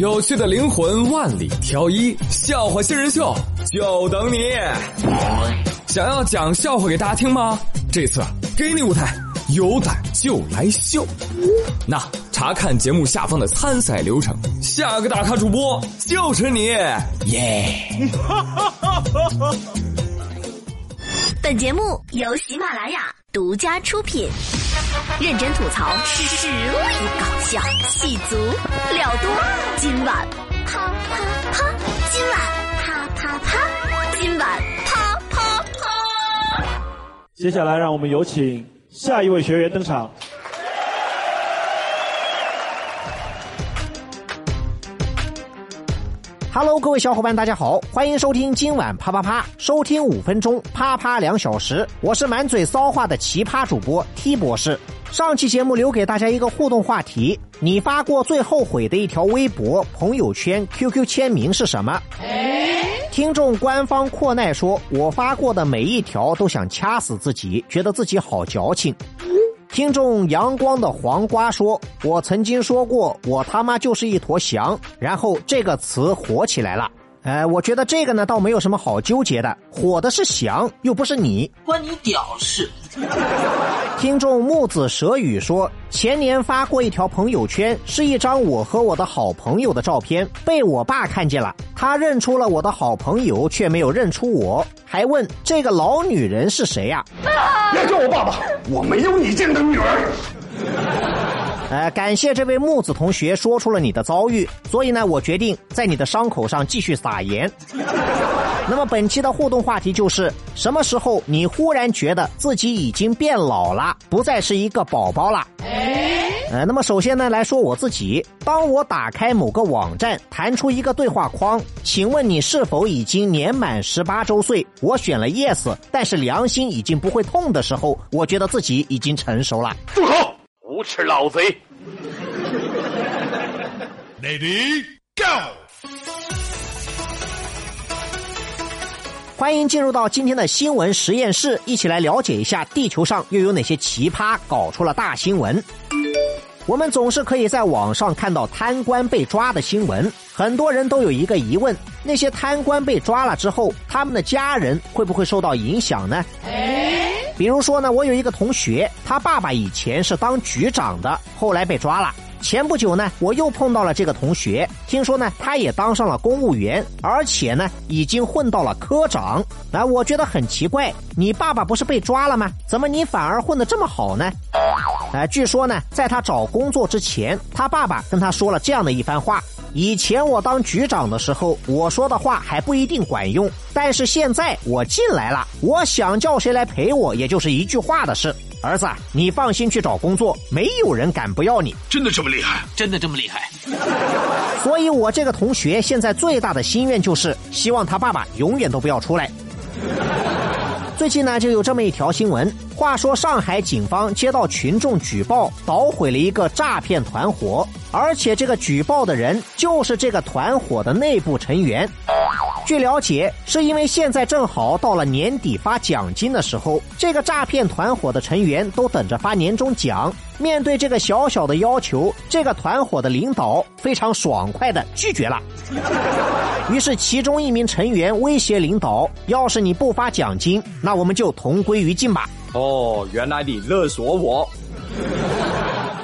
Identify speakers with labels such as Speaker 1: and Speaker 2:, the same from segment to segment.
Speaker 1: 有趣的灵魂万里挑一，笑话新人秀就等你。想要讲笑话给大家听吗？这次给你舞台，有胆就来秀。那查看节目下方的参赛流程，下个大咖主播就是你，耶！
Speaker 2: 本节目由喜马拉雅独家出品，认真吐槽，实力搞笑，戏足了多。今晚啪啪啪，今晚啪啪啪，今晚啪啪啪。
Speaker 3: 接下来，让我们有请下一位学员登场。
Speaker 4: Hello，各位小伙伴，大家好，欢迎收听今晚啪啪啪，收听五分钟，啪啪两小时。我是满嘴骚话的奇葩主播 T 博士。上期节目留给大家一个互动话题：你发过最后悔的一条微博、朋友圈、QQ 签名是什么？听众官方阔奈说：“我发过的每一条都想掐死自己，觉得自己好矫情。”听众阳光的黄瓜说：“我曾经说过，我他妈就是一坨翔。”然后这个词火起来了。呃，我觉得这个呢，倒没有什么好纠结的，火的是翔，又不是你。
Speaker 5: 关你屌事！
Speaker 4: 听众木子蛇语说，前年发过一条朋友圈，是一张我和我的好朋友的照片，被我爸看见了，他认出了我的好朋友，却没有认出我，还问这个老女人是谁呀、
Speaker 6: 别叫我爸爸，我没有你这样的女儿。
Speaker 4: 呃，感谢这位木子同学说出了你的遭遇，所以呢，我决定在你的伤口上继续撒盐。那么本期的互动话题就是：什么时候你忽然觉得自己已经变老了，不再是一个宝宝了？呃，那么首先呢，来说我自己，当我打开某个网站，弹出一个对话框，请问你是否已经年满十八周岁？我选了 yes，但是良心已经不会痛的时候，我觉得自己已经成熟了。
Speaker 6: 住口！无耻老贼！
Speaker 7: Lady Go！
Speaker 4: 欢迎进入到今天的新闻实验室，一起来了解一下地球上又有哪些奇葩搞出了大新闻。我们总是可以在网上看到贪官被抓的新闻，很多人都有一个疑问：那些贪官被抓了之后，他们的家人会不会受到影响呢？比如说呢，我有一个同学，他爸爸以前是当局长的，后来被抓了。前不久呢，我又碰到了这个同学，听说呢，他也当上了公务员，而且呢，已经混到了科长。那我觉得很奇怪，你爸爸不是被抓了吗？怎么你反而混得这么好呢？呃，据说呢，在他找工作之前，他爸爸跟他说了这样的一番话：以前我当局长的时候，我说的话还不一定管用，但是现在我进来了，我想叫谁来陪我，也就是一句话的事。儿子，你放心去找工作，没有人敢不要你。
Speaker 7: 真的这么厉害？
Speaker 5: 真的这么厉害？
Speaker 4: 所以，我这个同学现在最大的心愿就是希望他爸爸永远都不要出来。最近呢，就有这么一条新闻。话说，上海警方接到群众举报，捣毁了一个诈骗团伙，而且这个举报的人就是这个团伙的内部成员。据了解，是因为现在正好到了年底发奖金的时候，这个诈骗团伙的成员都等着发年终奖。面对这个小小的要求，这个团伙的领导非常爽快的拒绝了。于是，其中一名成员威胁领导：“要是你不发奖金，那我们就同归于尽吧。”
Speaker 1: 哦，原来你勒索我。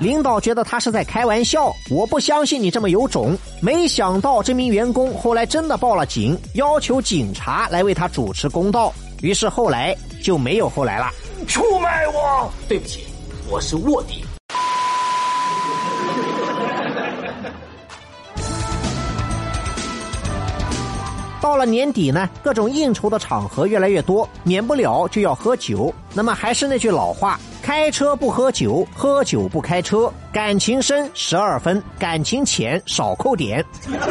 Speaker 4: 领导觉得他是在开玩笑，我不相信你这么有种。没想到这名员工后来真的报了警，要求警察来为他主持公道。于是后来就没有后来了。
Speaker 6: 出卖我！
Speaker 5: 对不起，我是卧底。
Speaker 4: 到了年底呢，各种应酬的场合越来越多，免不了就要喝酒。那么还是那句老话：开车不喝酒，喝酒不开车。感情深十二分，感情浅少扣点。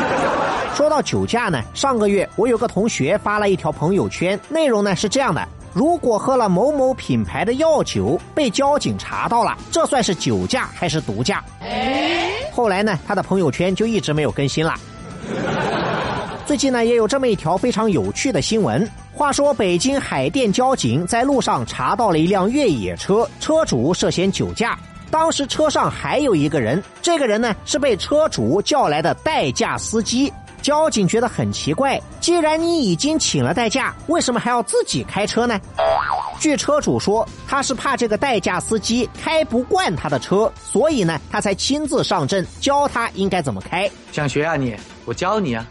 Speaker 4: 说到酒驾呢，上个月我有个同学发了一条朋友圈，内容呢是这样的：如果喝了某某品牌的药酒，被交警查到了，这算是酒驾还是毒驾？后来呢，他的朋友圈就一直没有更新了。最近呢，也有这么一条非常有趣的新闻。话说，北京海淀交警在路上查到了一辆越野车，车主涉嫌酒驾。当时车上还有一个人，这个人呢是被车主叫来的代驾司机。交警觉得很奇怪，既然你已经请了代驾，为什么还要自己开车呢？据车主说，他是怕这个代驾司机开不惯他的车，所以呢，他才亲自上阵教他应该怎么开。
Speaker 8: 想学啊你？我教你啊！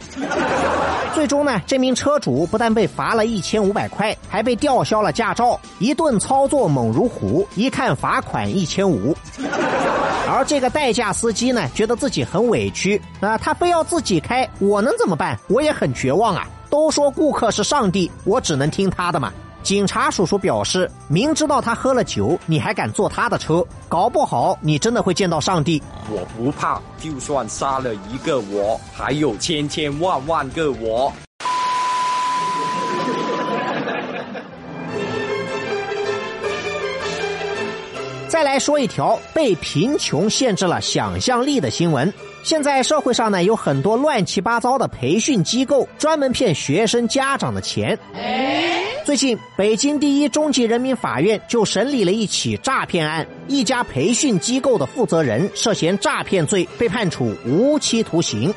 Speaker 4: 最终呢，这名车主不但被罚了一千五百块，还被吊销了驾照。一顿操作猛如虎，一看罚款一千五。而这个代驾司机呢，觉得自己很委屈啊，他非要自己开，我能怎么办？我也很绝望啊！都说顾客是上帝，我只能听他的嘛。警察叔叔表示，明知道他喝了酒，你还敢坐他的车，搞不好你真的会见到上帝。
Speaker 9: 我不怕，就算杀了一个我，还有千千万万个我。
Speaker 4: 再来说一条被贫穷限制了想象力的新闻。现在社会上呢有很多乱七八糟的培训机构，专门骗学生家长的钱。最近，北京第一中级人民法院就审理了一起诈骗案，一家培训机构的负责人涉嫌诈骗罪，被判处无期徒刑。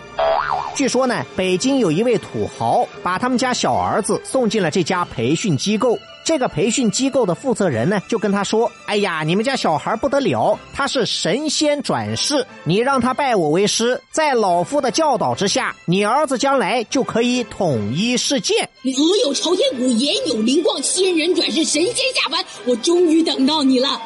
Speaker 4: 据说呢，北京有一位土豪把他们家小儿子送进了这家培训机构。这个培训机构的负责人呢，就跟他说：“哎呀，你们家小孩不得了，他是神仙转世，你让他拜我为师，在老夫的教导之下，你儿子将来就可以统一世界。
Speaker 10: 我有朝天鼓，也有灵光，仙人转世，神仙下凡，我终于等到你了。”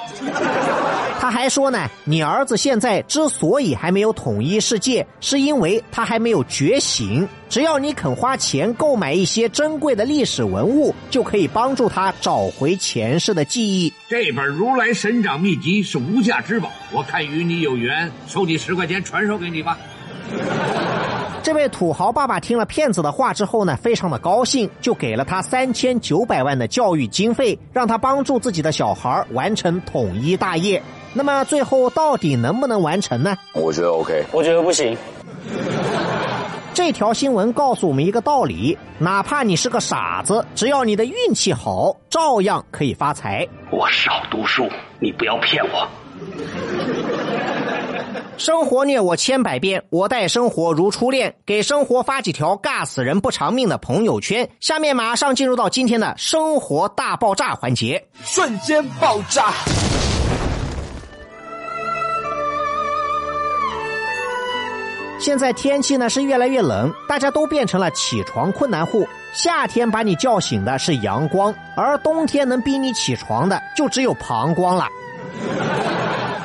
Speaker 4: 他还说呢，你儿子现在之所以还没有统一世界，是因为他还没有觉醒。只要你肯花钱购买一些珍贵的历史文物，就可以帮助他找回前世的记忆。
Speaker 7: 这本《如来神掌秘籍》是无价之宝，我看与你有缘，收你十块钱传授给你吧。
Speaker 4: 这位土豪爸爸听了骗子的话之后呢，非常的高兴，就给了他三千九百万的教育经费，让他帮助自己的小孩完成统一大业。那么最后到底能不能完成呢？
Speaker 6: 我觉得 OK，
Speaker 8: 我觉得不行。
Speaker 4: 这条新闻告诉我们一个道理：哪怕你是个傻子，只要你的运气好，照样可以发财。
Speaker 5: 我少读书，你不要骗我。
Speaker 4: 生活虐我千百遍，我待生活如初恋。给生活发几条尬死人不偿命的朋友圈。下面马上进入到今天的生活大爆炸环节，
Speaker 1: 瞬间爆炸。
Speaker 4: 现在天气呢是越来越冷，大家都变成了起床困难户。夏天把你叫醒的是阳光，而冬天能逼你起床的就只有膀胱了。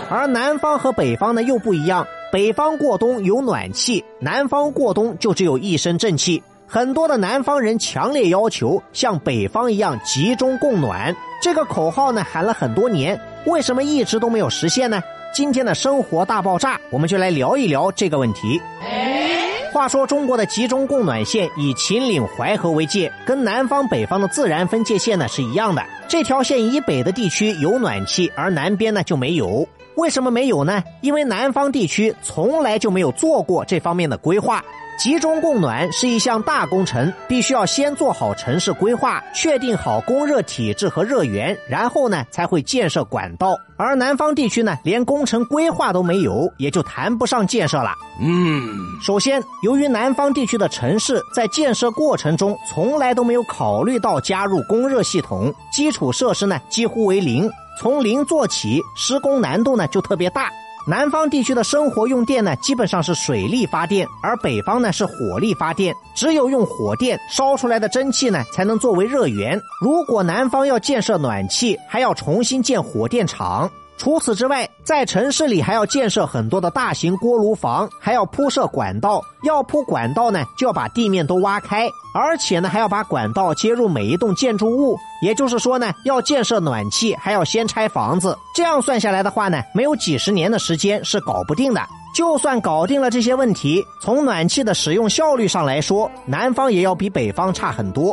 Speaker 4: 而南方和北方呢又不一样，北方过冬有暖气，南方过冬就只有一身正气。很多的南方人强烈要求像北方一样集中供暖，这个口号呢喊了很多年，为什么一直都没有实现呢？今天的生活大爆炸，我们就来聊一聊这个问题。话说，中国的集中供暖线以秦岭淮河为界，跟南方北方的自然分界线呢是一样的。这条线以北的地区有暖气，而南边呢就没有。为什么没有呢？因为南方地区从来就没有做过这方面的规划。集中供暖是一项大工程，必须要先做好城市规划，确定好供热体制和热源，然后呢才会建设管道。而南方地区呢，连工程规划都没有，也就谈不上建设了。嗯，首先，由于南方地区的城市在建设过程中从来都没有考虑到加入供热系统，基础设施呢几乎为零，从零做起，施工难度呢就特别大。南方地区的生活用电呢，基本上是水力发电，而北方呢是火力发电。只有用火电烧出来的蒸汽呢，才能作为热源。如果南方要建设暖气，还要重新建火电厂。除此之外，在城市里还要建设很多的大型锅炉房，还要铺设管道。要铺管道呢，就要把地面都挖开，而且呢，还要把管道接入每一栋建筑物。也就是说呢，要建设暖气，还要先拆房子。这样算下来的话呢，没有几十年的时间是搞不定的。就算搞定了这些问题，从暖气的使用效率上来说，南方也要比北方差很多。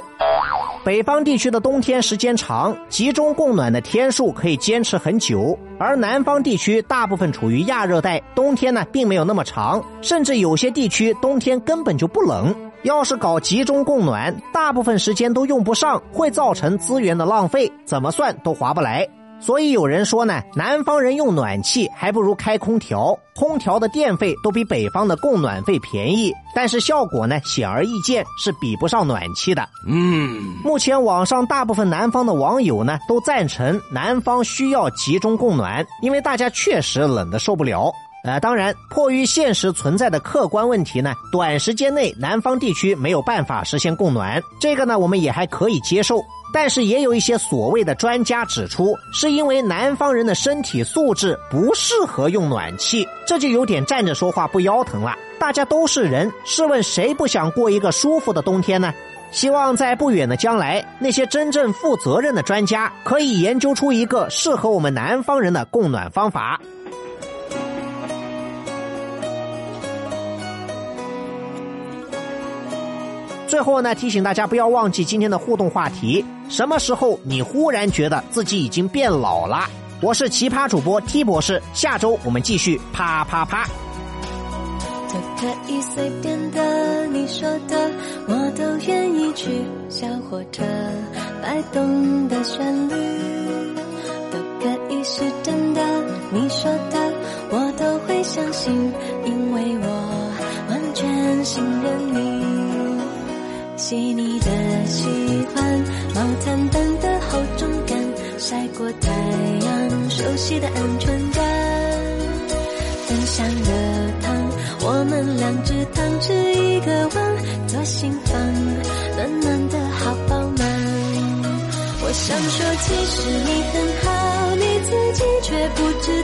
Speaker 4: 北方地区的冬天时间长，集中供暖的天数可以坚持很久，而南方地区大部分处于亚热带，冬天呢并没有那么长，甚至有些地区冬天根本就不冷。要是搞集中供暖，大部分时间都用不上，会造成资源的浪费，怎么算都划不来。所以有人说呢，南方人用暖气还不如开空调，空调的电费都比北方的供暖费便宜，但是效果呢显而易见是比不上暖气的。嗯，目前网上大部分南方的网友呢都赞成南方需要集中供暖，因为大家确实冷得受不了。呃，当然，迫于现实存在的客观问题呢，短时间内南方地区没有办法实现供暖，这个呢我们也还可以接受。但是也有一些所谓的专家指出，是因为南方人的身体素质不适合用暖气，这就有点站着说话不腰疼了。大家都是人，试问谁不想过一个舒服的冬天呢？希望在不远的将来，那些真正负责任的专家可以研究出一个适合我们南方人的供暖方法。最后呢，提醒大家不要忘记今天的互动话题：什么时候你忽然觉得自己已经变老了？我是奇葩主播 T 博士，下周我们继续啪啪啪。
Speaker 11: 都可以随便的，你说的我都愿意去。小火车摆动的旋律，都可以是真的，你说的我都会相信，因为我完全信任你。细腻的喜欢，毛毯般的厚重感，晒过太阳，熟悉的安全感。分享热汤，我们两只汤匙一个碗，左心房，暖暖的好饱满。我想说，其实你很好，你自己却不知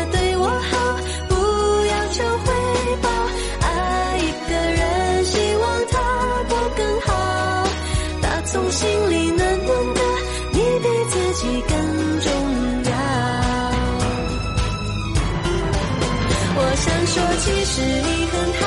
Speaker 11: 爱一个人，希望他过更好。打从心里暖暖的，你比自己更重要。我想说，其实你很好，